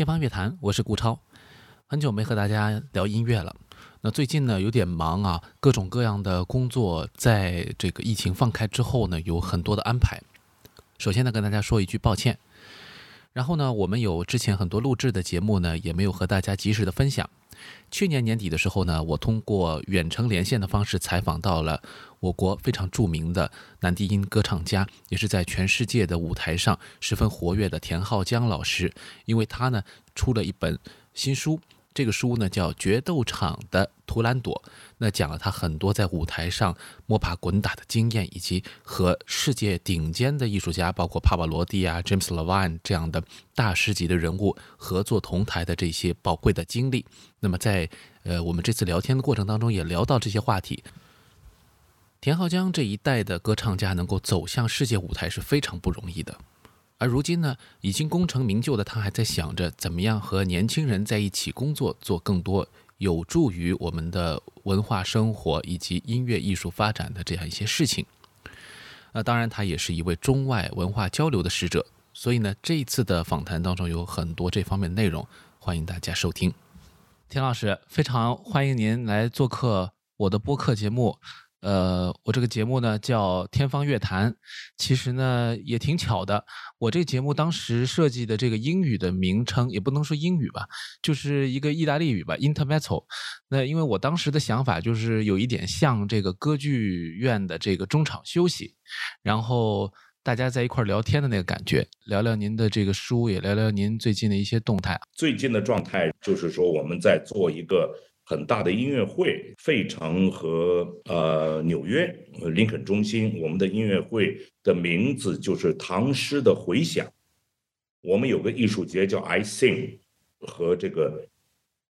天方乐坛，我是顾超，很久没和大家聊音乐了。那最近呢有点忙啊，各种各样的工作，在这个疫情放开之后呢，有很多的安排。首先呢，跟大家说一句抱歉。然后呢，我们有之前很多录制的节目呢，也没有和大家及时的分享。去年年底的时候呢，我通过远程连线的方式采访到了我国非常著名的男低音歌唱家，也是在全世界的舞台上十分活跃的田浩江老师，因为他呢出了一本新书。这个书呢叫《决斗场的图兰朵》，那讲了他很多在舞台上摸爬滚打的经验，以及和世界顶尖的艺术家，包括帕瓦罗蒂啊、James Levine 这样的大师级的人物合作同台的这些宝贵的经历。那么在呃我们这次聊天的过程当中，也聊到这些话题。田浩江这一代的歌唱家能够走向世界舞台是非常不容易的。而如今呢，已经功成名就的他，还在想着怎么样和年轻人在一起工作，做更多有助于我们的文化生活以及音乐艺术发展的这样一些事情。那当然，他也是一位中外文化交流的使者，所以呢，这一次的访谈当中有很多这方面的内容，欢迎大家收听。田老师，非常欢迎您来做客我的播客节目。呃，我这个节目呢叫《天方乐坛》，其实呢也挺巧的。我这个节目当时设计的这个英语的名称，也不能说英语吧，就是一个意大利语吧，Intermezzo。那因为我当时的想法就是有一点像这个歌剧院的这个中场休息，然后大家在一块聊天的那个感觉，聊聊您的这个书，也聊聊您最近的一些动态。最近的状态就是说，我们在做一个。很大的音乐会，费城和呃纽约林肯中心，我们的音乐会的名字就是唐诗的回响。我们有个艺术节叫 I Sing，和这个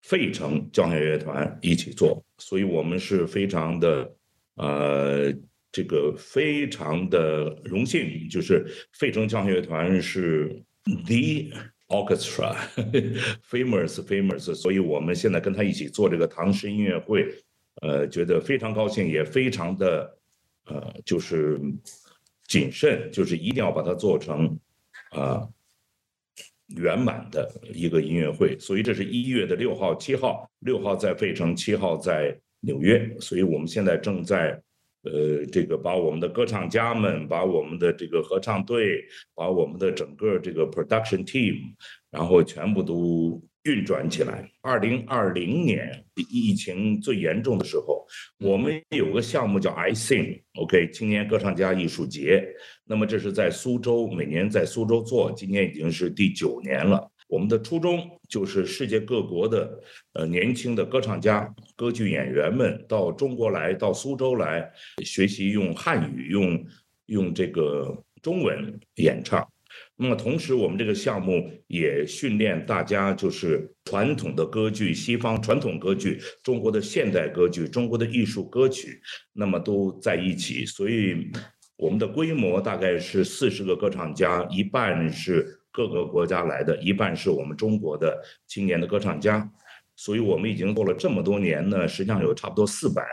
费城交响乐团一起做，所以我们是非常的呃这个非常的荣幸，就是费城交响乐团是 the。Orchestra，famous，famous，所以我们现在跟他一起做这个唐诗音乐会，呃，觉得非常高兴，也非常的，呃，就是谨慎，就是一定要把它做成啊圆满的一个音乐会。所以这是一月的六号、七号，六号在费城，七号在纽约。所以我们现在正在。呃，这个把我们的歌唱家们，把我们的这个合唱队，把我们的整个这个 production team，然后全部都运转起来。二零二零年疫情最严重的时候，我们有个项目叫 I Sing，OK，青年歌唱家艺术节。那么这是在苏州，每年在苏州做，今年已经是第九年了。我们的初衷就是世界各国的呃年轻的歌唱家、歌剧演员们到中国来，到苏州来学习用汉语、用用这个中文演唱。那么同时，我们这个项目也训练大家，就是传统的歌剧、西方传统歌剧、中国的现代歌剧、中国的艺术歌曲，那么都在一起。所以我们的规模大概是四十个歌唱家，一半是。各个国家来的一半是我们中国的青年的歌唱家，所以我们已经做了这么多年呢，实际上有差不多四百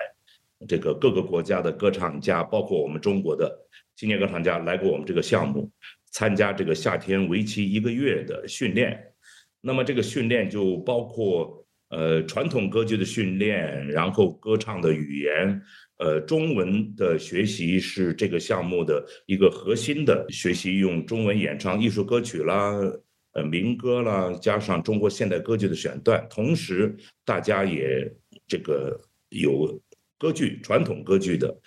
这个各个国家的歌唱家，包括我们中国的青年歌唱家来过我们这个项目，参加这个夏天为期一个月的训练。那么这个训练就包括呃传统歌剧的训练，然后歌唱的语言。呃，中文的学习是这个项目的一个核心的学习，用中文演唱艺术歌曲啦，呃，民歌啦，加上中国现代歌剧的选段，同时大家也这个有歌剧传统歌剧的，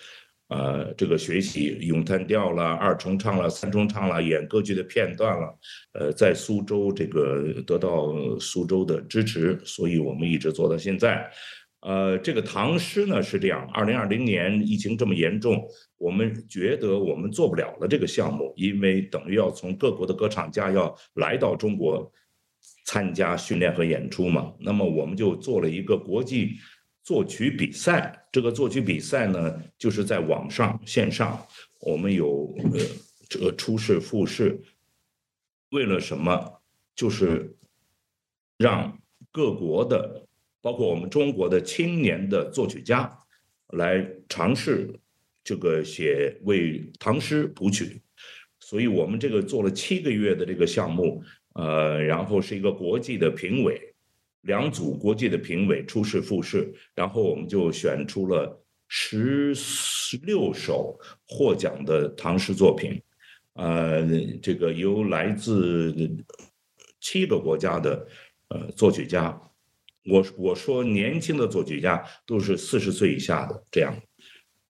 呃，这个学习咏叹调啦，二重唱啦，三重唱啦，演歌剧的片段了，呃，在苏州这个得到苏州的支持，所以我们一直做到现在。呃，这个唐诗呢是这样，二零二零年疫情这么严重，我们觉得我们做不了了这个项目，因为等于要从各国的歌唱家要来到中国，参加训练和演出嘛。那么我们就做了一个国际作曲比赛。这个作曲比赛呢，就是在网上线上，我们有呃这个初试、复试。为了什么？就是让各国的，包括我们中国的青年的作曲家，来尝试这个写为唐诗谱曲。所以我们这个做了七个月的这个项目，呃，然后是一个国际的评委，两组国际的评委初试、复试，然后我们就选出了十六首获奖的唐诗作品，呃，这个由来自七个国家的呃作曲家，我我说年轻的作曲家都是四十岁以下的这样。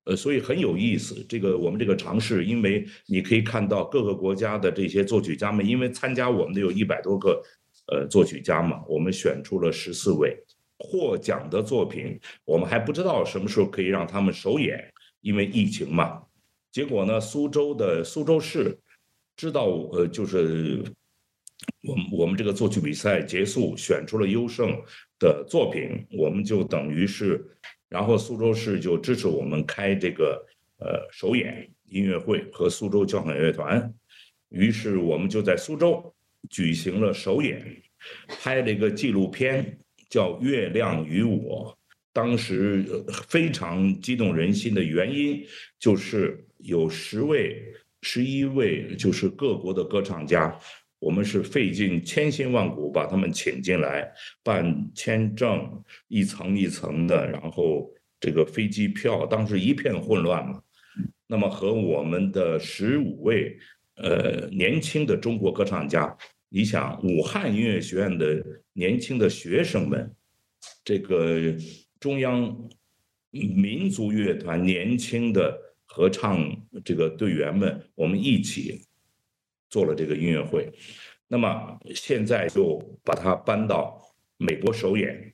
呃，所以很有意思。这个我们这个尝试，因为你可以看到各个国家的这些作曲家们，因为参加我们的有一百多个，呃，作曲家嘛，我们选出了十四位获奖的作品。我们还不知道什么时候可以让他们首演，因为疫情嘛。结果呢，苏州的苏州市知道，呃，就是我们我们这个作曲比赛结束，选出了优胜的作品，我们就等于是。然后苏州市就支持我们开这个呃首演音乐会和苏州交响乐团，于是我们就在苏州举行了首演，拍了一个纪录片叫《月亮与我》。当时非常激动人心的原因，就是有十位、十一位，就是各国的歌唱家。我们是费尽千辛万苦把他们请进来，办签证，一层一层的，然后这个飞机票，当时一片混乱嘛。那么和我们的十五位呃年轻的中国歌唱家，你想武汉音乐学院的年轻的学生们，这个中央民族乐团年轻的合唱这个队员们，我们一起。做了这个音乐会，那么现在就把它搬到美国首演。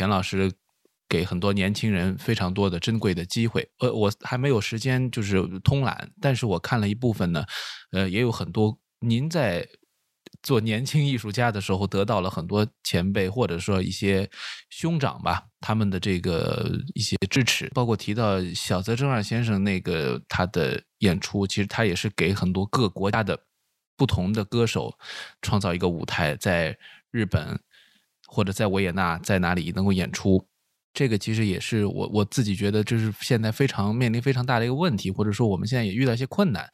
田老师给很多年轻人非常多的珍贵的机会，呃，我还没有时间就是通览，但是我看了一部分呢，呃，也有很多您在做年轻艺术家的时候得到了很多前辈或者说一些兄长吧，他们的这个一些支持，包括提到小泽征尔先生那个他的演出，其实他也是给很多各国家的不同的歌手创造一个舞台，在日本。或者在维也纳，在哪里能够演出，这个其实也是我我自己觉得，这是现在非常面临非常大的一个问题，或者说我们现在也遇到一些困难。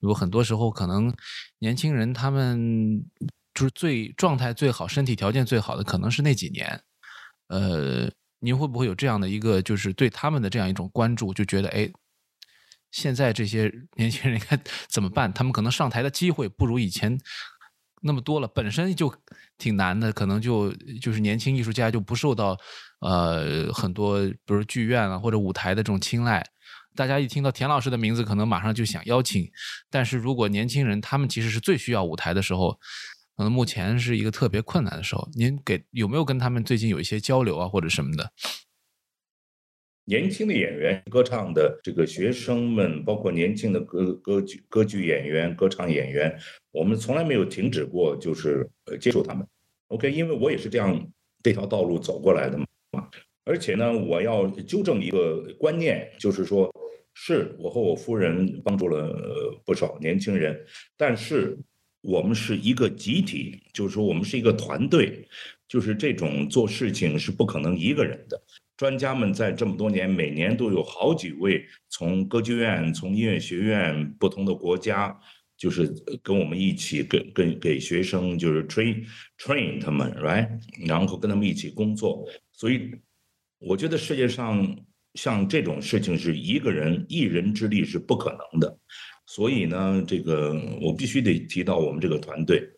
有很多时候，可能年轻人他们就是最状态最好、身体条件最好的，可能是那几年。呃，您会不会有这样的一个，就是对他们的这样一种关注，就觉得哎，现在这些年轻人该 怎么办？他们可能上台的机会不如以前。那么多了，本身就挺难的，可能就就是年轻艺术家就不受到呃很多，比如剧院啊或者舞台的这种青睐。大家一听到田老师的名字，可能马上就想邀请。但是如果年轻人他们其实是最需要舞台的时候，可能目前是一个特别困难的时候。您给有没有跟他们最近有一些交流啊，或者什么的？年轻的演员、歌唱的这个学生们，包括年轻的歌歌剧歌剧演员、歌唱演员，我们从来没有停止过，就是呃接触他们。OK，因为我也是这样这条道路走过来的嘛。而且呢，我要纠正一个观念，就是说，是我和我夫人帮助了不少年轻人，但是我们是一个集体，就是说我们是一个团队，就是这种做事情是不可能一个人的。专家们在这么多年，每年都有好几位从歌剧院、从音乐学院不同的国家，就是跟我们一起，跟跟给学生就是 train train 他们，right，然后跟他们一起工作。所以，我觉得世界上像这种事情是一个人一人之力是不可能的。所以呢，这个我必须得提到我们这个团队。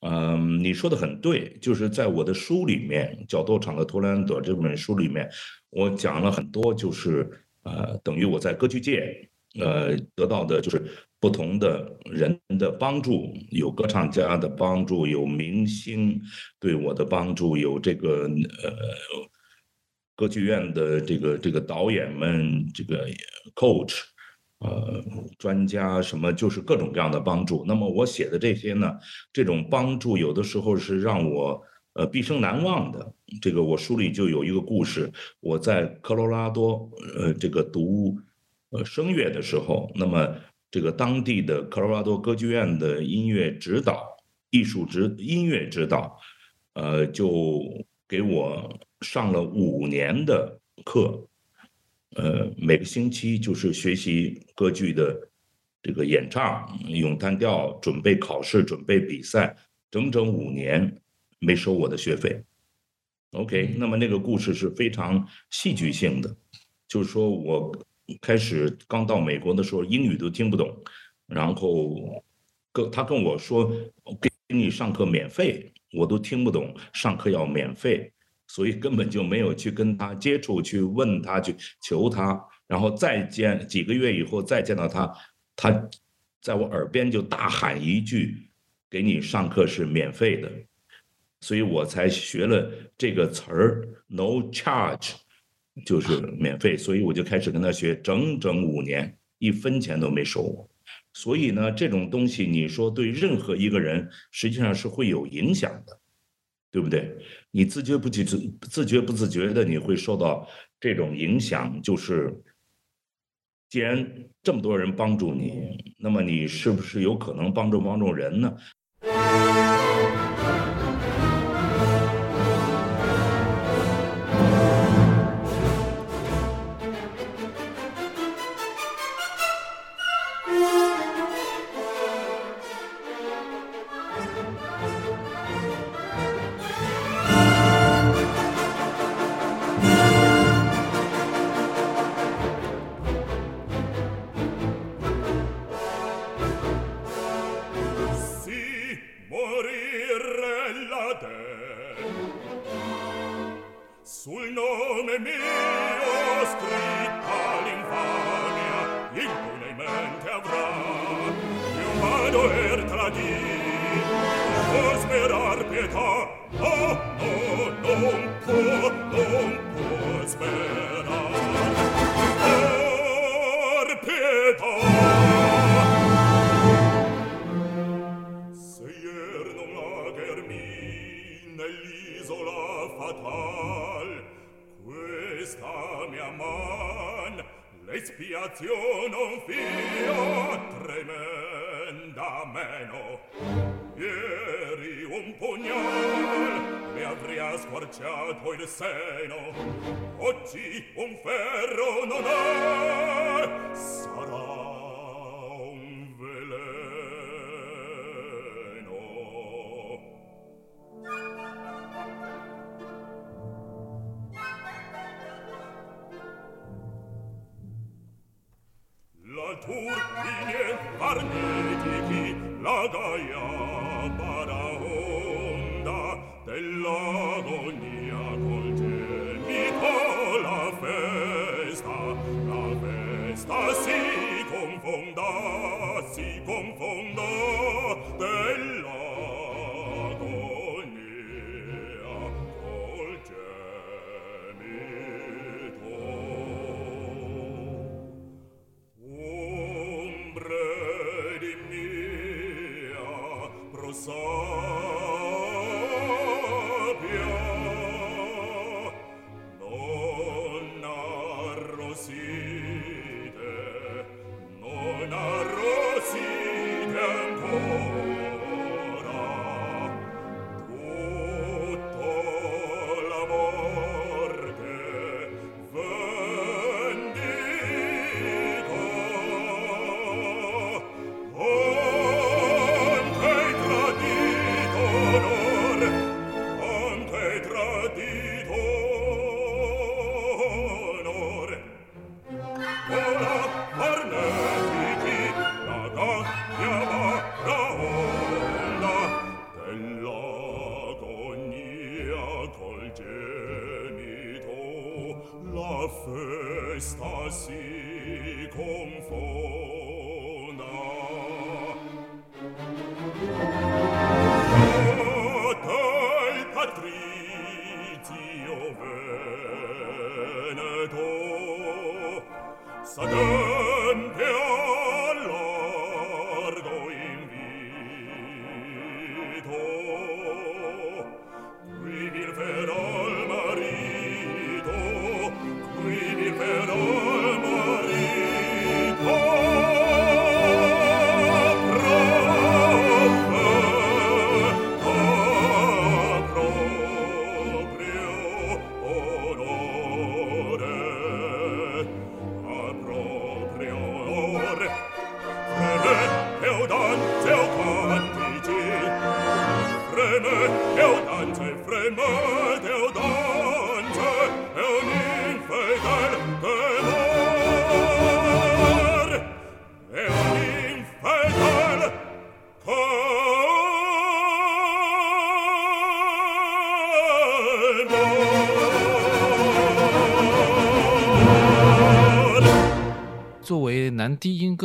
嗯，你说的很对，就是在我的书里面《角斗场的图兰朵》这本书里面，我讲了很多，就是呃，等于我在歌剧界，呃，得到的就是不同的人的帮助，有歌唱家的帮助，有明星对我的帮助，有这个呃，歌剧院的这个这个导演们，这个 coach。呃，专家什么就是各种各样的帮助。那么我写的这些呢，这种帮助有的时候是让我呃毕生难忘的。这个我书里就有一个故事，我在科罗拉多呃这个读呃声乐的时候，那么这个当地的科罗拉多歌剧院的音乐指导、艺术指音乐指导，呃，就给我上了五年的课。呃，每个星期就是学习歌剧的这个演唱、咏叹调，准备考试、准备比赛，整整五年。没收我的学费。OK，那么那个故事是非常戏剧性的，就是说我开始刚到美国的时候，英语都听不懂，然后跟他跟我说给你上课免费，我都听不懂，上课要免费，所以根本就没有去跟他接触，去问他，去求他，然后再见几个月以后再见到他，他在我耳边就大喊一句：“给你上课是免费的。”所以我才学了这个词儿，no charge，就是免费。所以我就开始跟他学，整整五年，一分钱都没收我。所以呢，这种东西你说对任何一个人，实际上是会有影响的，对不对？你自觉不自自觉不自觉的，你会受到这种影响。就是既然这么多人帮助你，那么你是不是有可能帮助帮助人呢 turpine armetici la gaia bara Herren der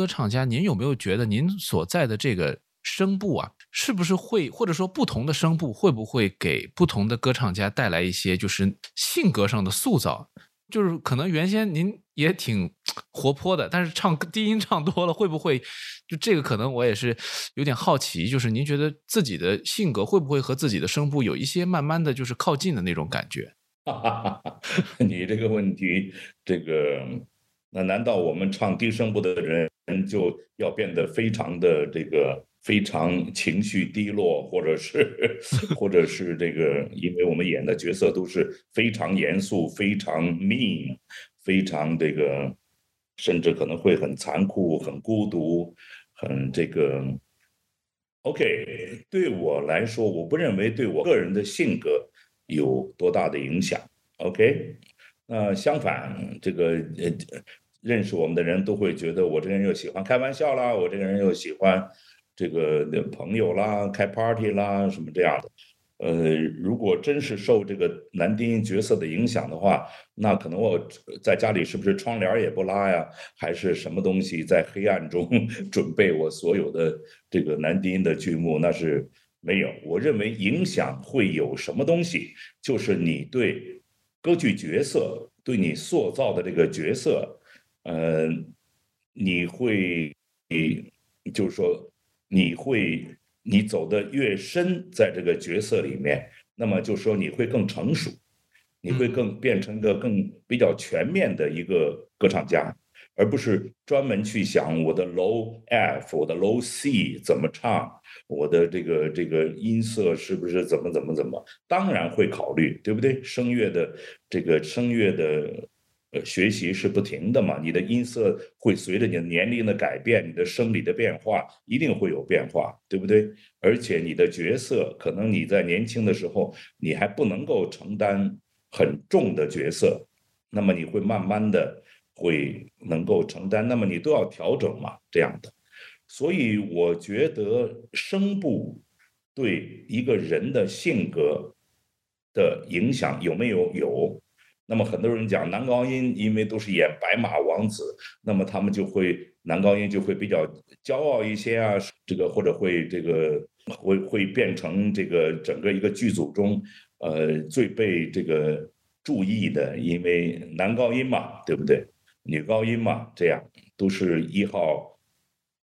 唱家，您有没有觉得您所在的这个声部啊，是不是会或者说不同的声部会不会给不同的歌唱家带来一些就是性格上的塑造？就是可能原先您也挺活泼的，但是唱低音唱多了，会不会就这个可能我也是有点好奇，就是您觉得自己的性格会不会和自己的声部有一些慢慢的就是靠近的那种感觉？你这个问题，这个。那难道我们唱低声部的人就要变得非常的这个非常情绪低落，或者是 或者是这个？因为我们演的角色都是非常严肃、非常 mean、非常这个，甚至可能会很残酷、很孤独、很这个。OK，对我来说，我不认为对我个人的性格有多大的影响。OK。那相反，这个呃，认识我们的人都会觉得我这个人又喜欢开玩笑啦，我这个人又喜欢这个朋友啦，开 party 啦，什么这样的。呃，如果真是受这个男低音角色的影响的话，那可能我在家里是不是窗帘也不拉呀，还是什么东西在黑暗中 准备我所有的这个男低音的剧目？那是没有。我认为影响会有什么东西，就是你对。歌剧角色对你塑造的这个角色，呃，你会，你就是说，你会，你走的越深，在这个角色里面，那么就说你会更成熟，你会更变成一个更比较全面的一个歌唱家。而不是专门去想我的 low F，我的 low C 怎么唱，我的这个这个音色是不是怎么怎么怎么？当然会考虑，对不对？声乐的这个声乐的呃学习是不停的嘛，你的音色会随着你的年龄的改变，你的生理的变化一定会有变化，对不对？而且你的角色可能你在年轻的时候你还不能够承担很重的角色，那么你会慢慢的。会能够承担，那么你都要调整嘛，这样的。所以我觉得声部对一个人的性格的影响有没有有？那么很多人讲男高音，因为都是演白马王子，那么他们就会男高音就会比较骄傲一些啊，这个或者会这个会会变成这个整个一个剧组中呃最被这个注意的，因为男高音嘛，对不对？女高音嘛，这样都是一号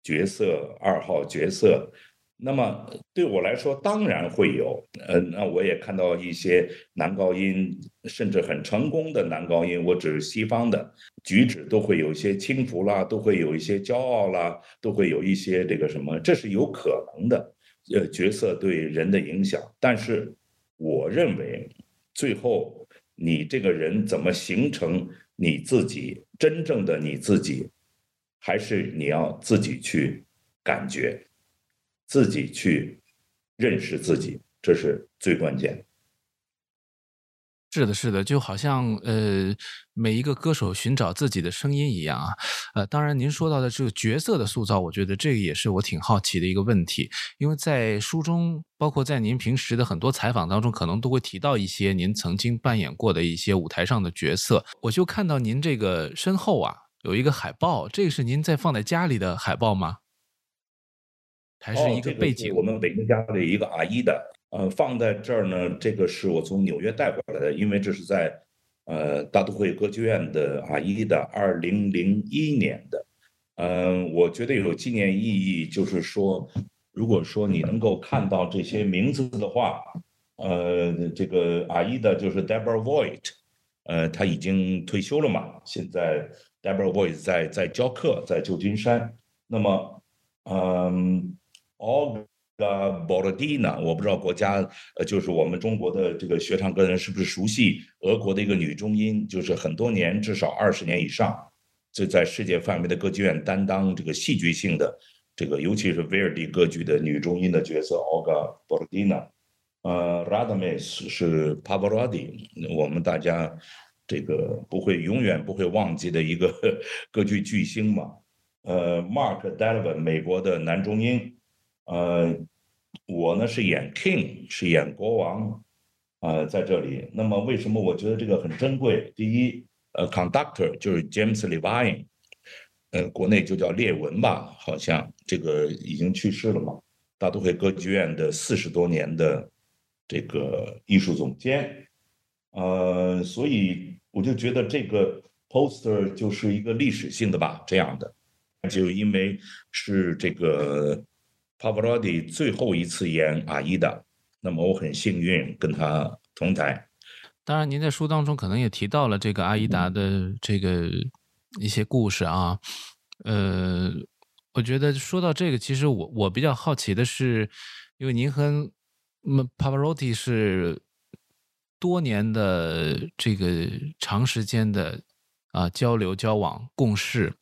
角色、二号角色。那么对我来说，当然会有。呃，那我也看到一些男高音，甚至很成功的男高音，我指西方的举止都会有一些轻浮啦，都会有一些骄傲啦，都会有一些这个什么，这是有可能的。呃，角色对人的影响，但是我认为，最后你这个人怎么形成？你自己真正的你自己，还是你要自己去感觉，自己去认识自己，这是最关键的。是的，是的，就好像呃，每一个歌手寻找自己的声音一样啊。呃，当然，您说到的这个角色的塑造，我觉得这个也是我挺好奇的一个问题。因为在书中，包括在您平时的很多采访当中，可能都会提到一些您曾经扮演过的一些舞台上的角色。我就看到您这个身后啊，有一个海报，这个是您在放在家里的海报吗？还是一个背景？我们北京家里一个阿姨的。呃，放在这儿呢，这个是我从纽约带过来的，因为这是在，呃，大都会歌剧院的阿姨的二零零一年的，嗯，我觉得有纪念意义，就是说，如果说你能够看到这些名字的话，呃，这个阿姨的就是 Deborah Voigt，呃，她已经退休了嘛，现在 Deborah Voigt 在在教课，在旧金山，那么，嗯，All。呃 b o r d i n a 我不知道国家，呃，就是我们中国的这个学唱歌人是不是熟悉俄国的一个女中音，就是很多年，至少二十年以上，就在世界范围的歌剧院担当这个戏剧性的这个，尤其是威尔第歌剧的女中音的角色，Olga Borodina 呃，Radames 是 Pavarotti，我们大家这个不会永远不会忘记的一个 歌剧巨星嘛。呃，Mark Delavan 美国的男中音，呃，我呢是演 King，是演国王，呃，在这里。那么为什么我觉得这个很珍贵？第一，呃，Conductor 就是 James Levine，呃，国内就叫列文吧，好像这个已经去世了嘛。大都会歌剧院的四十多年的这个艺术总监，呃，所以我就觉得这个 poster 就是一个历史性的吧，这样的，就因为是这个 Pavarotti 最后一次演阿依达，那么我很幸运跟他同台。当然，您在书当中可能也提到了这个阿依达的这个一些故事啊，呃。我觉得说到这个，其实我我比较好奇的是，因为您和 Pavarotti 是多年的这个长时间的啊交流交往共事，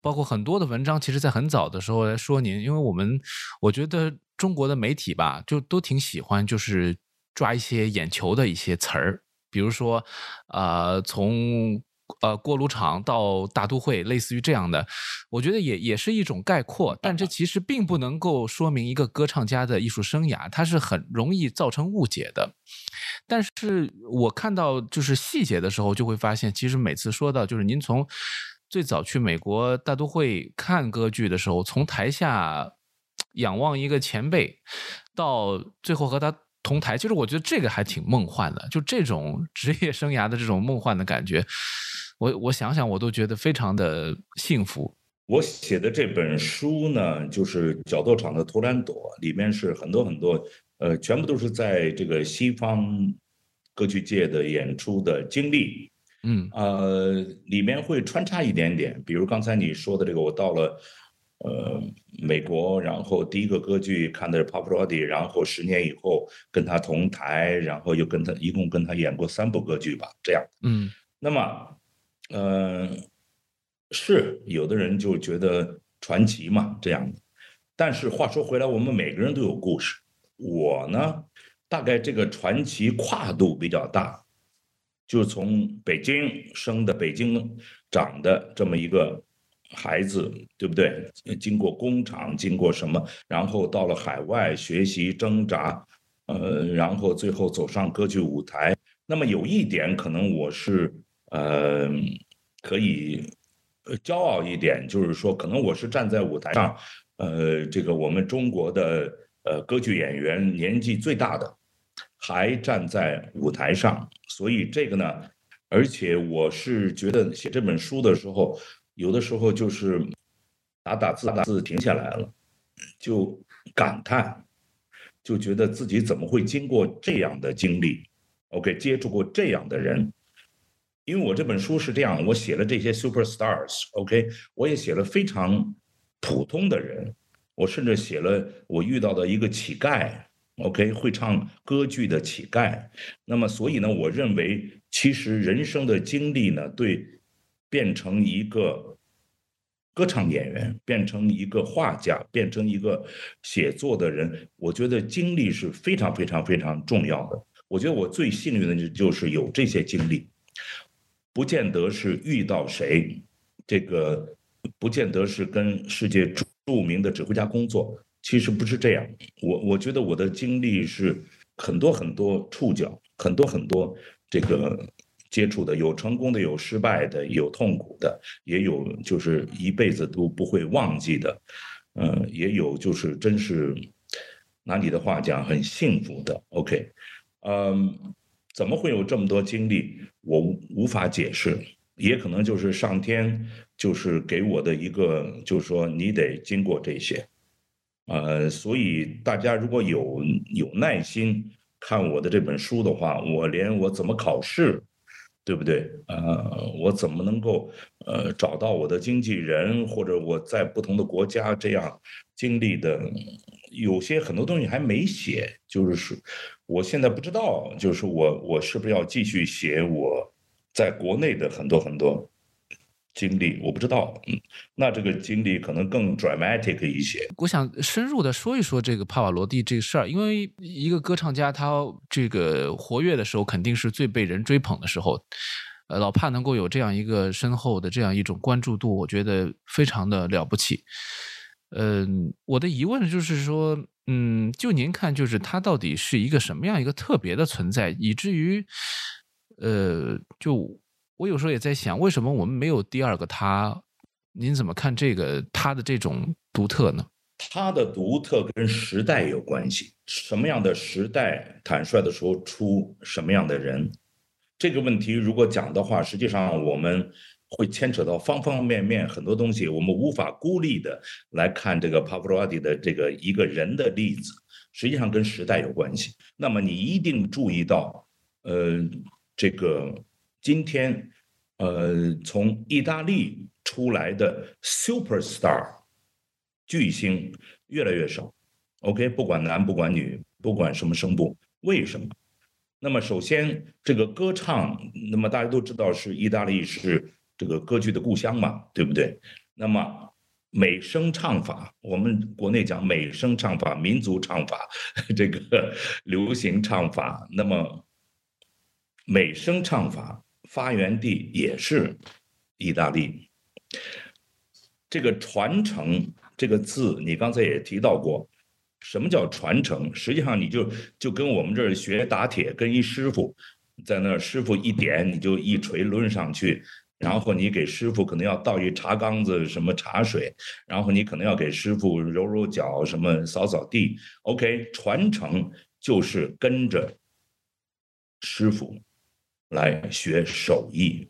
包括很多的文章，其实在很早的时候来说您，因为我们我觉得中国的媒体吧，就都挺喜欢就是抓一些眼球的一些词儿，比如说啊从。呃，锅炉厂到大都会，类似于这样的，我觉得也也是一种概括，但这其实并不能够说明一个歌唱家的艺术生涯，它是很容易造成误解的。但是我看到就是细节的时候，就会发现，其实每次说到就是您从最早去美国大都会看歌剧的时候，从台下仰望一个前辈，到最后和他同台，其实我觉得这个还挺梦幻的，就这种 职业生涯的这种梦幻的感觉。我我想想，我都觉得非常的幸福。我写的这本书呢，就是《角斗场的图兰朵》，里面是很多很多，呃，全部都是在这个西方歌剧界的演出的经历。嗯，呃，里面会穿插一点点，比如刚才你说的这个，我到了呃美国，然后第一个歌剧看的是 Pavarotti，然后十年以后跟他同台，然后又跟他一共跟他演过三部歌剧吧，这样。嗯，那么。呃，是有的人就觉得传奇嘛这样的，但是话说回来，我们每个人都有故事。我呢，大概这个传奇跨度比较大，就从北京生的、北京长的这么一个孩子，对不对？经过工厂，经过什么，然后到了海外学习挣扎，呃，然后最后走上歌剧舞台。那么有一点，可能我是。呃，可以骄傲一点，就是说，可能我是站在舞台上，呃，这个我们中国的呃歌剧演员年纪最大的，还站在舞台上，所以这个呢，而且我是觉得写这本书的时候，有的时候就是打打字打字停下来了，就感叹，就觉得自己怎么会经过这样的经历，OK，接触过这样的人。因为我这本书是这样，我写了这些 super stars，OK，我也写了非常普通的人，我甚至写了我遇到的一个乞丐，OK，会唱歌剧的乞丐。那么，所以呢，我认为其实人生的经历呢，对变成一个歌唱演员，变成一个画家，变成一个写作的人，我觉得经历是非常非常非常重要的。我觉得我最幸运的就就是有这些经历。不见得是遇到谁，这个不见得是跟世界著名的指挥家工作，其实不是这样。我我觉得我的经历是很多很多触角，很多很多这个接触的，有成功的，有失败的，有痛苦的，也有就是一辈子都不会忘记的，嗯，也有就是真是拿你的话讲很幸福的。OK，嗯。怎么会有这么多经历？我无法解释，也可能就是上天就是给我的一个，就是说你得经过这些，呃，所以大家如果有有耐心看我的这本书的话，我连我怎么考试，对不对？呃，我怎么能够呃找到我的经纪人，或者我在不同的国家这样经历的。有些很多东西还没写，就是说我现在不知道，就是我我是不是要继续写我在国内的很多很多经历，我不知道，嗯，那这个经历可能更 dramatic 一些。我想深入的说一说这个帕瓦罗蒂这个事儿，因为一个歌唱家他这个活跃的时候，肯定是最被人追捧的时候。呃，老帕能够有这样一个深厚的这样一种关注度，我觉得非常的了不起。嗯，我的疑问就是说，嗯，就您看，就是他到底是一个什么样一个特别的存在，以至于，呃，就我有时候也在想，为什么我们没有第二个他？您怎么看这个他的这种独特呢？他的独特跟时代有关系，什么样的时代，坦率的说，出什么样的人。这个问题如果讲的话，实际上我们会牵扯到方方面面很多东西，我们无法孤立的来看这个帕布罗蒂的这个一个人的例子，实际上跟时代有关系。那么你一定注意到，呃，这个今天，呃，从意大利出来的 super star 巨星越来越少。OK，不管男不管女，不管什么声部，为什么？那么首先，这个歌唱，那么大家都知道是意大利是这个歌剧的故乡嘛，对不对？那么美声唱法，我们国内讲美声唱法、民族唱法，这个流行唱法，那么美声唱法发源地也是意大利。这个传承这个字，你刚才也提到过。什么叫传承？实际上，你就就跟我们这儿学打铁，跟一师傅在那儿，师傅一点，你就一锤抡上去，然后你给师傅可能要倒一茶缸子什么茶水，然后你可能要给师傅揉揉脚，什么扫扫地。OK，传承就是跟着师傅来学手艺，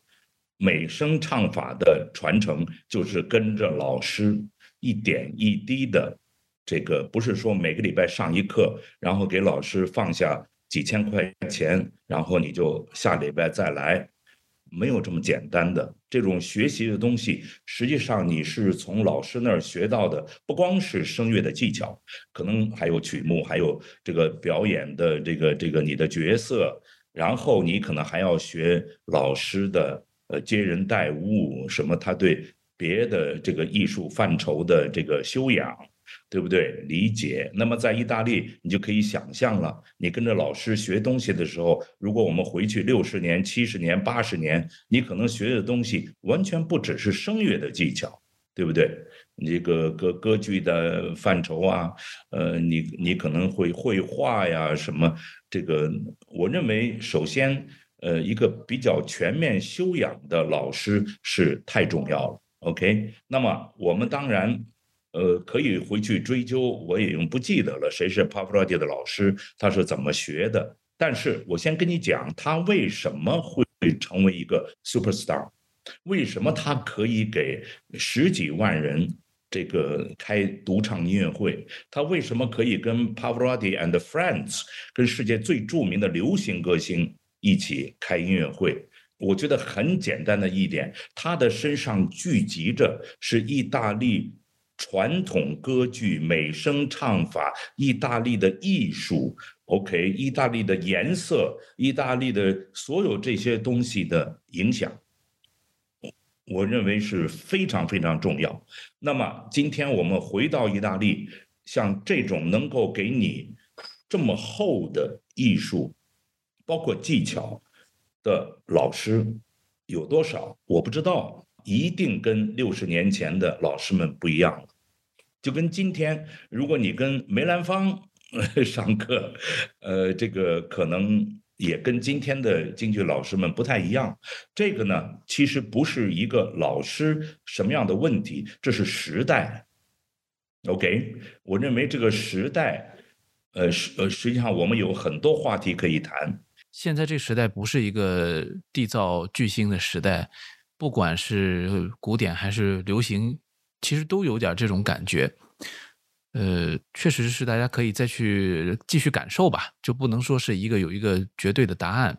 美声唱法的传承就是跟着老师一点一滴的。这个不是说每个礼拜上一课，然后给老师放下几千块钱，然后你就下礼拜再来，没有这么简单的。这种学习的东西，实际上你是从老师那儿学到的，不光是声乐的技巧，可能还有曲目，还有这个表演的这个这个你的角色，然后你可能还要学老师的呃接人待物，什么他对别的这个艺术范畴的这个修养。对不对？理解。那么在意大利，你就可以想象了。你跟着老师学东西的时候，如果我们回去六十年、七十年、八十年，你可能学的东西完全不只是声乐的技巧，对不对？这个歌歌剧的范畴啊，呃，你你可能会绘画呀什么。这个我认为，首先，呃，一个比较全面修养的老师是太重要了。OK，那么我们当然。呃，可以回去追究，我也用不记得了，谁是 p a v l o t i 的老师，他是怎么学的？但是我先跟你讲，他为什么会成为一个 super star，为什么他可以给十几万人这个开独唱音乐会？他为什么可以跟 Pavarotti and Friends，跟世界最著名的流行歌星一起开音乐会？我觉得很简单的一点，他的身上聚集着是意大利。传统歌剧、美声唱法、意大利的艺术，OK，意大利的颜色、意大利的所有这些东西的影响，我认为是非常非常重要。那么今天我们回到意大利，像这种能够给你这么厚的艺术，包括技巧的老师有多少？我不知道。一定跟六十年前的老师们不一样了，就跟今天，如果你跟梅兰芳 上课，呃，这个可能也跟今天的京剧老师们不太一样。这个呢，其实不是一个老师什么样的问题，这是时代。OK，我认为这个时代，呃，实呃，实际上我们有很多话题可以谈。现在这个时代不是一个缔造巨星的时代。不管是古典还是流行，其实都有点这种感觉。呃，确实是大家可以再去继续感受吧，就不能说是一个有一个绝对的答案。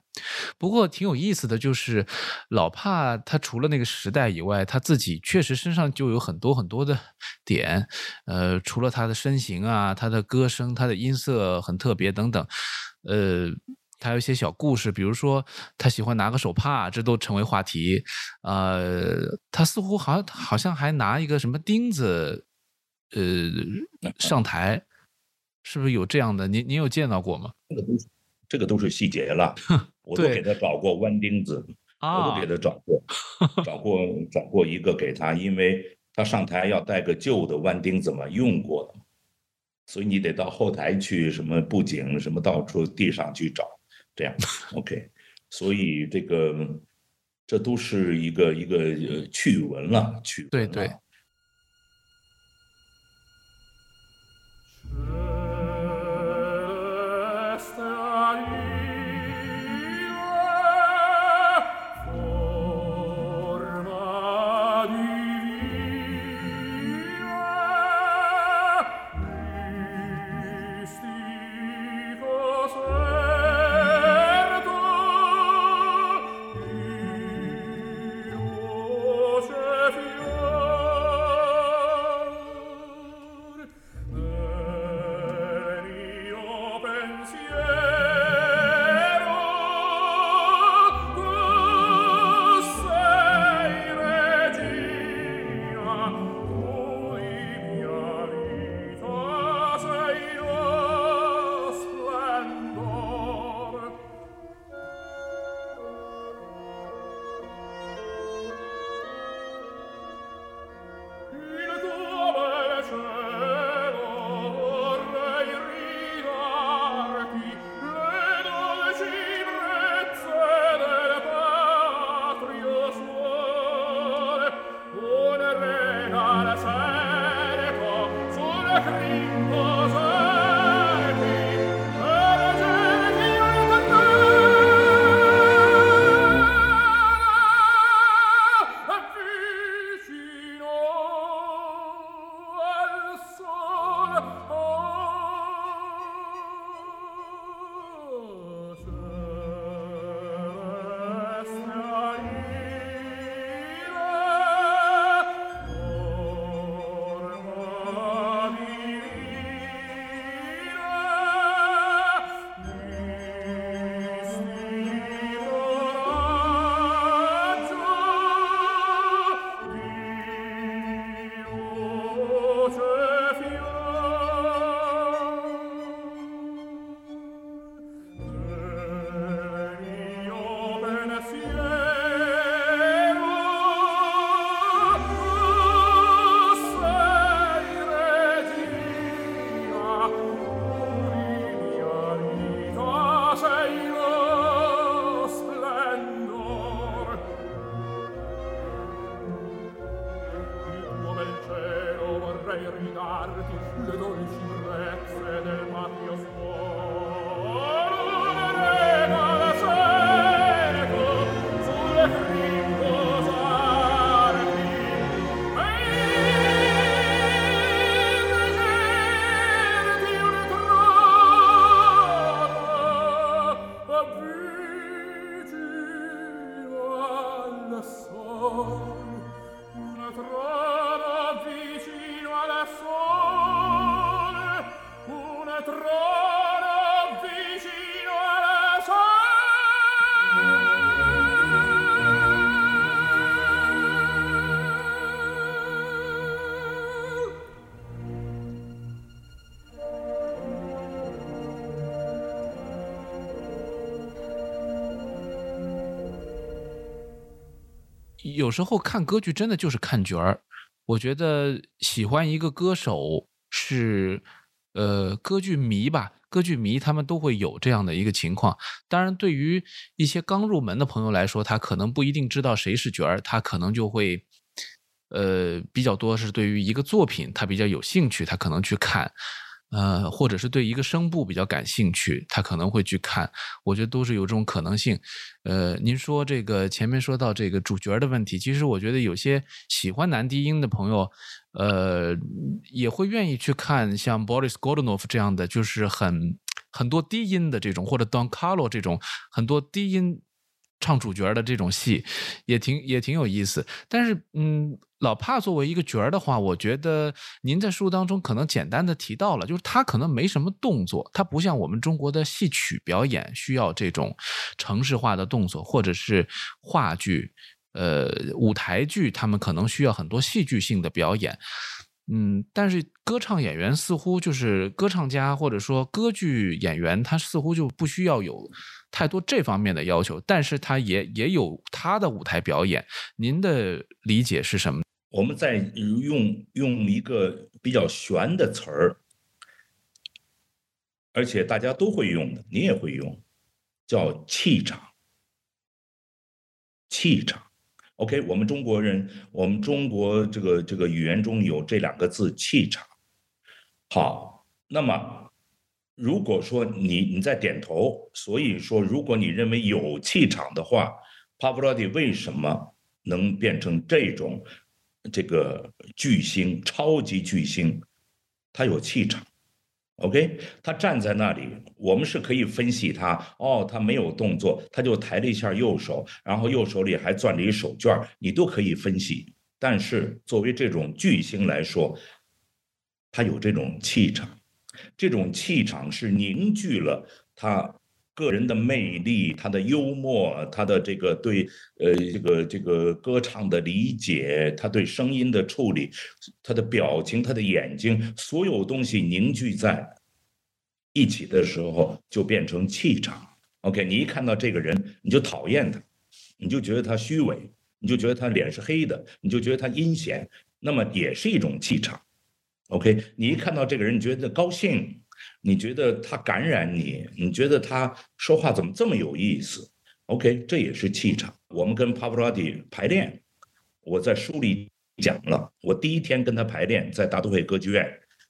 不过挺有意思的就是，老帕他除了那个时代以外，他自己确实身上就有很多很多的点。呃，除了他的身形啊，他的歌声，他的音色很特别等等。呃。他有一些小故事，比如说他喜欢拿个手帕，这都成为话题。呃，他似乎好像好像还拿一个什么钉子，呃，上台，是不是有这样的？您您有见到过吗？这个都是这个都是细节了，我都给他找过弯钉子，我啊都给他找过，找过找过一个给他，因为他上台要带个旧的弯钉子嘛，用过的，所以你得到后台去，什么布景什么到处地上去找，这样 OK，所以这个这都是一个一个呃趣闻了，趣闻对对有时候看歌剧真的就是看角儿。我觉得喜欢一个歌手是，呃，歌剧迷吧，歌剧迷他们都会有这样的一个情况。当然，对于一些刚入门的朋友来说，他可能不一定知道谁是角儿，他可能就会，呃，比较多是对于一个作品他比较有兴趣，他可能去看。呃，或者是对一个声部比较感兴趣，他可能会去看，我觉得都是有这种可能性。呃，您说这个前面说到这个主角的问题，其实我觉得有些喜欢男低音的朋友，呃，也会愿意去看像 Boris Godunov 这样的，就是很很多低音的这种，或者 Don Carlo 这种很多低音唱主角的这种戏，也挺也挺有意思。但是，嗯，老帕作为一个角儿的话，我觉得您在书当中可能简单的提到了，就是他可能没什么动作，他不像我们中国的戏曲表演需要这种城市化的动作，或者是话剧、呃舞台剧，他们可能需要很多戏剧性的表演。嗯，但是歌唱演员似乎就是歌唱家或者说歌剧演员，他似乎就不需要有太多这方面的要求，但是他也也有他的舞台表演。您的理解是什么？我们在用用一个比较玄的词儿，而且大家都会用的，你也会用，叫气场。气场，OK，我们中国人，我们中国这个这个语言中有这两个字气场。好，那么如果说你你在点头，所以说如果你认为有气场的话，帕布罗蒂为什么能变成这种这个巨星、超级巨星？他有气场。OK，他站在那里，我们是可以分析他。哦，他没有动作，他就抬了一下右手，然后右手里还攥着一手绢你都可以分析。但是作为这种巨星来说，他有这种气场，这种气场是凝聚了他个人的魅力、他的幽默、他的这个对呃这个这个歌唱的理解、他对声音的处理、他的表情、他的眼睛，所有东西凝聚在一起的时候，就变成气场。OK，你一看到这个人，你就讨厌他，你就觉得他虚伪，你就觉得他脸是黑的，你就觉得他阴险，那么也是一种气场。OK，你一看到这个人，你觉得高兴，你觉得他感染你，你觉得他说话怎么这么有意思？OK，这也是气场。我们跟帕布罗蒂排练，我在书里讲了，我第一天跟他排练在大都会歌剧院，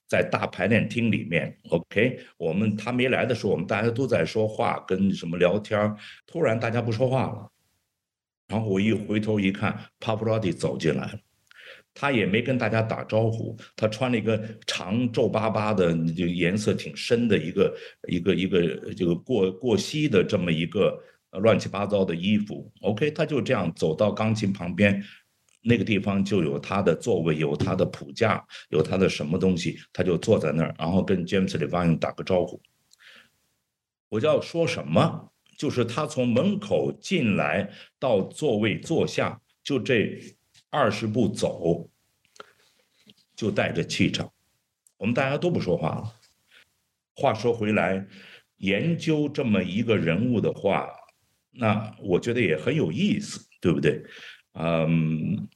在大排练厅里面。OK，我们他没来的时候，我们大家都在说话，跟什么聊天突然大家不说话了，然后我一回头一看，帕布罗蒂走进来了。他也没跟大家打招呼，他穿了一个长皱巴巴的，就颜色挺深的一个一个一个这个过过膝的这么一个乱七八糟的衣服。OK，他就这样走到钢琴旁边，那个地方就有他的座位，有他的谱架，有他的什么东西，他就坐在那儿，然后跟 James Levine 打个招呼。我要说什么？就是他从门口进来到座位坐下，就这。二十步走，就带着气场，我们大家都不说话了。话说回来，研究这么一个人物的话，那我觉得也很有意思，对不对？嗯，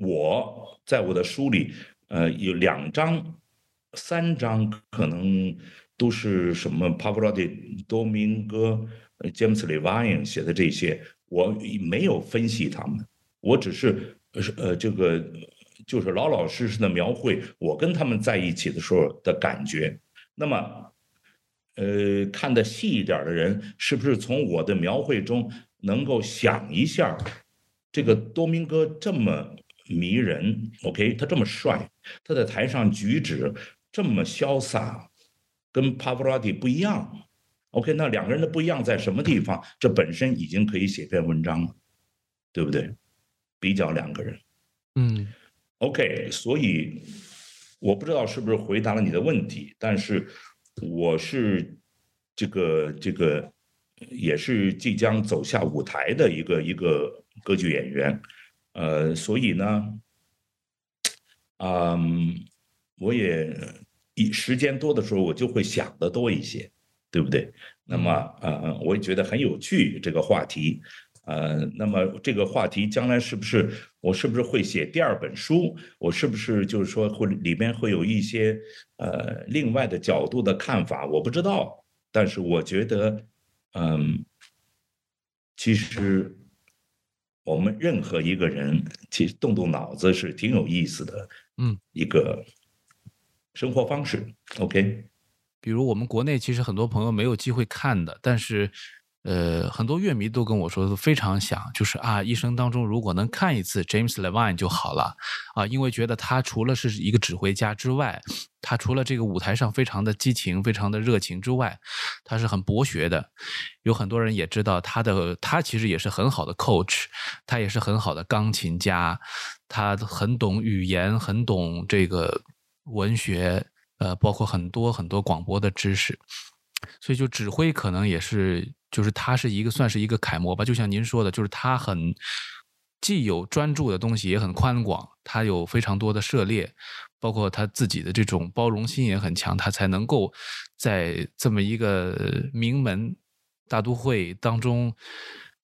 我在我的书里，呃，有两章、三章，可能都是什么 Pavarotti、多明戈、詹姆斯·里瓦因写的这些，我没有分析他们，我只是。是呃，这个就是老老实实的描绘我跟他们在一起的时候的感觉。那么，呃，看的细一点的人，是不是从我的描绘中能够想一下，这个多明戈这么迷人？OK，他这么帅，他在台上举止这么潇洒，跟帕布拉蒂不一样。OK，那两个人的不一样在什么地方？这本身已经可以写篇文章了，对不对？比较两个人，嗯，OK，所以我不知道是不是回答了你的问题，但是我是这个这个也是即将走下舞台的一个一个歌剧演员，呃，所以呢，嗯，我也一时间多的时候，我就会想的多一些，对不对？那么呃，我也觉得很有趣这个话题。呃，那么这个话题将来是不是我是不是会写第二本书？我是不是就是说会里面会有一些呃另外的角度的看法？我不知道，但是我觉得，嗯，其实我们任何一个人其实动动脑子是挺有意思的，嗯，一个生活方式。OK，比如我们国内其实很多朋友没有机会看的，但是。呃，很多乐迷都跟我说，都非常想，就是啊，一生当中如果能看一次 James Levine 就好了啊，因为觉得他除了是一个指挥家之外，他除了这个舞台上非常的激情、非常的热情之外，他是很博学的。有很多人也知道他的，他其实也是很好的 coach，他也是很好的钢琴家，他很懂语言，很懂这个文学，呃，包括很多很多广播的知识。所以就指挥可能也是，就是他是一个算是一个楷模吧。就像您说的，就是他很既有专注的东西，也很宽广，他有非常多的涉猎。包括他自己的这种包容心也很强，他才能够在这么一个名门大都会当中，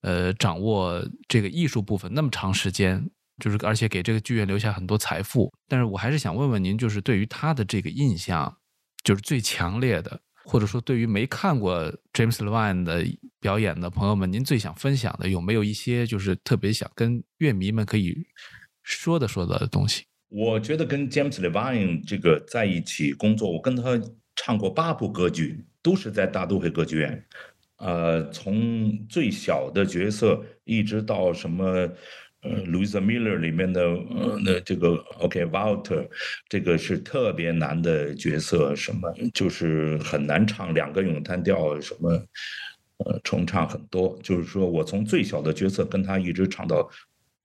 呃，掌握这个艺术部分那么长时间，就是而且给这个剧院留下很多财富。但是我还是想问问您，就是对于他的这个印象，就是最强烈的，或者说对于没看过 James Levine 的表演的朋友们，您最想分享的有没有一些就是特别想跟乐迷们可以说的说的东西？我觉得跟 James Levine 这个在一起工作，我跟他唱过八部歌剧，都是在大都会歌剧院。呃，从最小的角色一直到什么，呃，Louisa Miller 里面的呃那这个 OK，Walter，这个是特别难的角色，什么就是很难唱两个咏叹调，什么呃重唱很多。就是说我从最小的角色跟他一直唱到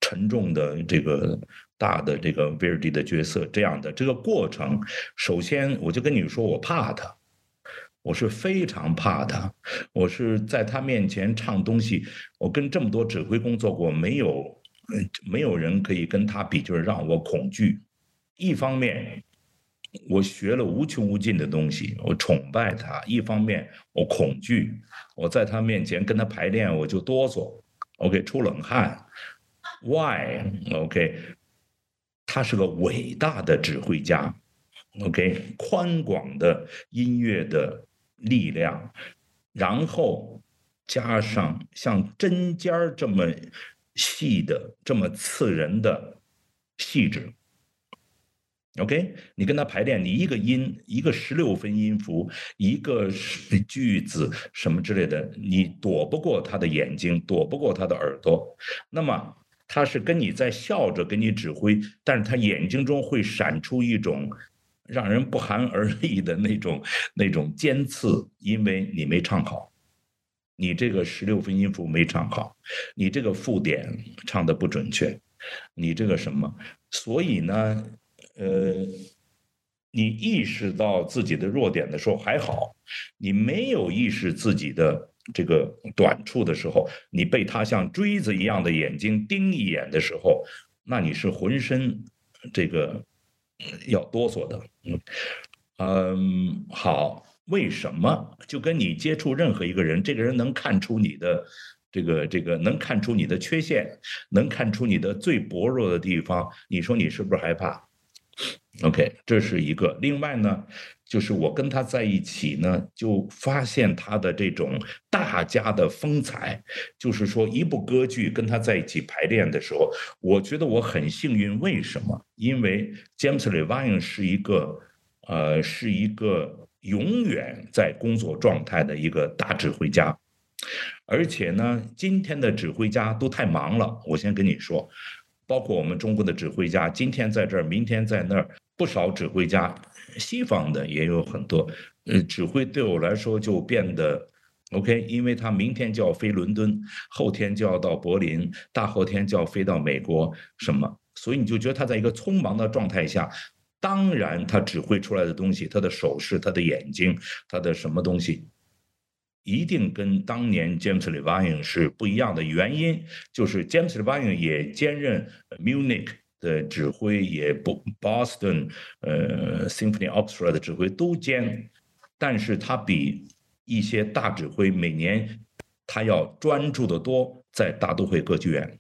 沉重的这个。大的这个 Verdi 的角色，这样的这个过程，首先我就跟你说，我怕他，我是非常怕他，我是在他面前唱东西，我跟这么多指挥工作过，没有，没有人可以跟他比，就是让我恐惧。一方面，我学了无穷无尽的东西，我崇拜他；一方面，我恐惧，我在他面前跟他排练，我就哆嗦，OK，出冷汗，Why？OK。他是个伟大的指挥家，OK，宽广的音乐的力量，然后加上像针尖儿这么细的、这么刺人的细致，OK，你跟他排练，你一个音，一个十六分音符，一个句子什么之类的，你躲不过他的眼睛，躲不过他的耳朵，那么。他是跟你在笑着给你指挥，但是他眼睛中会闪出一种让人不寒而栗的那种那种尖刺，因为你没唱好，你这个十六分音符没唱好，你这个附点唱的不准确，你这个什么，所以呢，呃，你意识到自己的弱点的时候还好，你没有意识自己的。这个短处的时候，你被他像锥子一样的眼睛盯一眼的时候，那你是浑身这个要哆嗦的。嗯，嗯，好，为什么？就跟你接触任何一个人，这个人能看出你的这个这个，能看出你的缺陷，能看出你的最薄弱的地方，你说你是不是害怕？OK，这是一个。另外呢？就是我跟他在一起呢，就发现他的这种大家的风采。就是说，一部歌剧跟他在一起排练的时候，我觉得我很幸运。为什么？因为 James Levine 是一个，呃，是一个永远在工作状态的一个大指挥家。而且呢，今天的指挥家都太忙了。我先跟你说，包括我们中国的指挥家，今天在这儿，明天在那儿，不少指挥家。西方的也有很多，呃，指挥对我来说就变得 OK，因为他明天就要飞伦敦，后天就要到柏林，大后天就要飞到美国，什么？所以你就觉得他在一个匆忙的状态下，当然他指挥出来的东西，他的手势，他的眼睛，他的什么东西，一定跟当年 James Levine 是不一样的。原因就是 James Levine 也兼任 Munich。的指挥也不，Boston，呃，Symphony Orchestra 的指挥都兼，但是他比一些大指挥每年他要专注的多，在大都会歌剧院，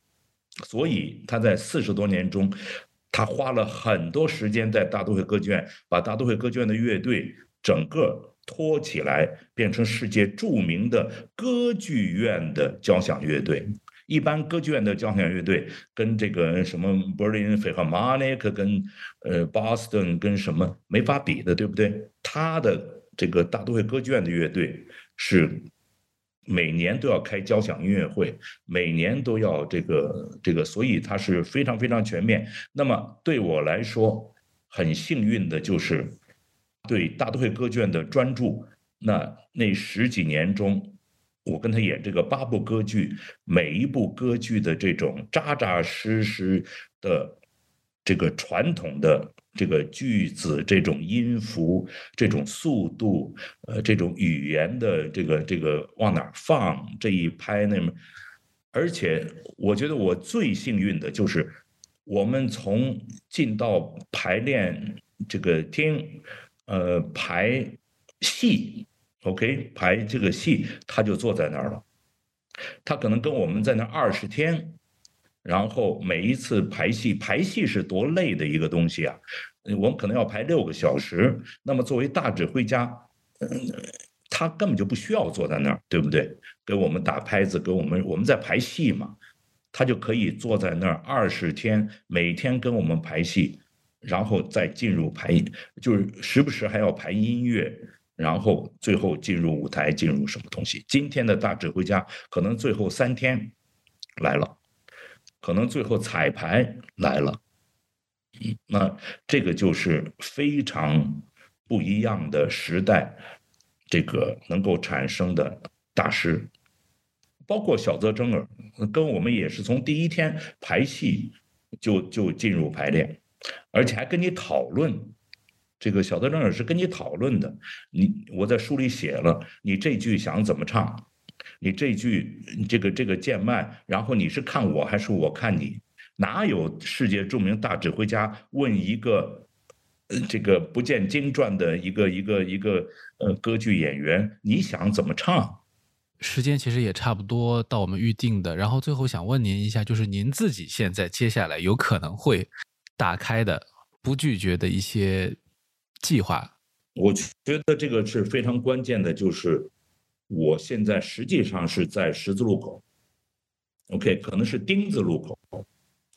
所以他在四十多年中，他花了很多时间在大都会歌剧院，把大都会歌剧院的乐队整个托起来，变成世界著名的歌剧院的交响乐队。一般歌剧院的交响乐队跟这个什么 Berlin Philharmonic 跟呃 Boston 跟什么没法比的，对不对？他的这个大都会歌剧院的乐队是每年都要开交响音乐会，每年都要这个这个，所以它是非常非常全面。那么对我来说，很幸运的就是对大都会歌剧院的专注。那那十几年中，我跟他演这个八部歌剧，每一部歌剧的这种扎扎实实的这个传统的。这个句子、这种音符、这种速度，呃，这种语言的这个这个往哪放这一拍那么，而且我觉得我最幸运的就是，我们从进到排练这个厅，呃，排戏，OK，排这个戏，他就坐在那儿了，他可能跟我们在那二十天。然后每一次排戏，排戏是多累的一个东西啊！我们可能要排六个小时。那么作为大指挥家，他根本就不需要坐在那儿，对不对？给我们打拍子，给我们我们在排戏嘛，他就可以坐在那儿二十天，每天跟我们排戏，然后再进入排，就是时不时还要排音乐，然后最后进入舞台，进入什么东西？今天的大指挥家可能最后三天来了。可能最后彩排来了，那这个就是非常不一样的时代，这个能够产生的大师，包括小泽征尔，跟我们也是从第一天排戏就就进入排练，而且还跟你讨论，这个小泽征尔是跟你讨论的，你我在书里写了，你这句想怎么唱。你这句这个这个贱卖，然后你是看我还是我看你？哪有世界著名大指挥家问一个这个不见经传的一个一个一个呃歌剧演员，你想怎么唱？时间其实也差不多到我们预定的，然后最后想问您一下，就是您自己现在接下来有可能会打开的、不拒绝的一些计划？我觉得这个是非常关键的，就是。我现在实际上是在十字路口，OK，可能是丁字路口，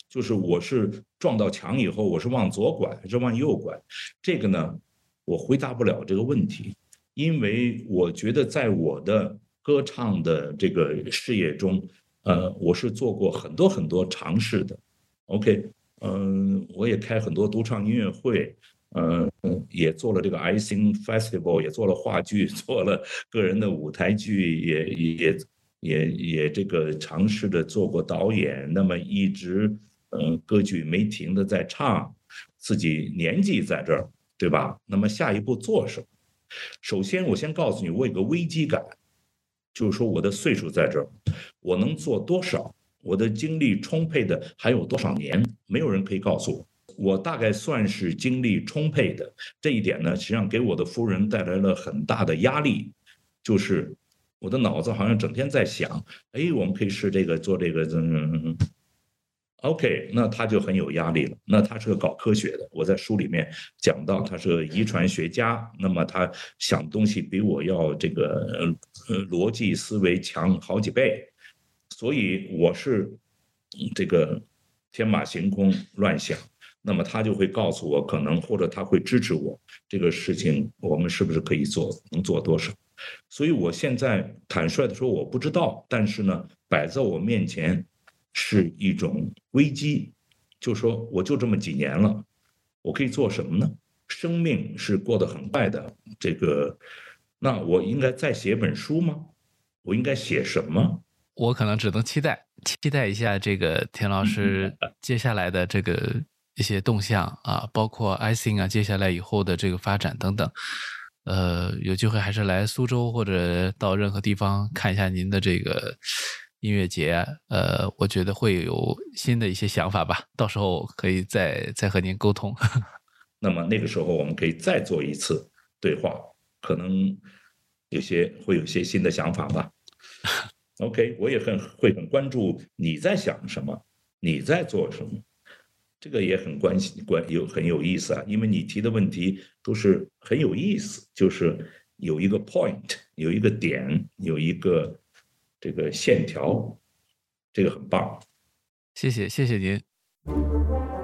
就是我是撞到墙以后，我是往左拐还是往右拐？这个呢，我回答不了这个问题，因为我觉得在我的歌唱的这个事业中，呃，我是做过很多很多尝试的，OK，嗯，我也开很多独唱音乐会。嗯，也做了这个 I Sing Festival，也做了话剧，做了个人的舞台剧，也也也也这个尝试着做过导演。那么一直嗯，歌剧没停的在唱，自己年纪在这儿，对吧？那么下一步做什么？首先，我先告诉你，我有个危机感，就是说我的岁数在这儿，我能做多少？我的精力充沛的还有多少年？没有人可以告诉我。我大概算是精力充沛的，这一点呢，实际上给我的夫人带来了很大的压力，就是我的脑子好像整天在想，哎，我们可以试这个做这个，嗯，OK，那他就很有压力了。那他是个搞科学的，我在书里面讲到他是个遗传学家，那么他想东西比我要这个呃逻辑思维强好几倍，所以我是这个天马行空乱想。那么他就会告诉我，可能或者他会支持我这个事情，我们是不是可以做，能做多少？所以我现在坦率的说，我不知道。但是呢，摆在我面前是一种危机，就说我就这么几年了，我可以做什么呢？生命是过得很快的，这个，那我应该再写本书吗？我应该写什么？我可能只能期待，期待一下这个田老师 接下来的这个。一些动向啊，包括 i s i n g 啊，接下来以后的这个发展等等，呃，有机会还是来苏州或者到任何地方看一下您的这个音乐节，呃，我觉得会有新的一些想法吧，到时候可以再再和您沟通。那么那个时候我们可以再做一次对话，可能有些会有些新的想法吧。OK，我也很会很关注你在想什么，你在做什么。这个也很关心关有很有意思啊，因为你提的问题都是很有意思，就是有一个 point，有一个点，有一个这个线条，这个很棒。谢谢，谢谢您。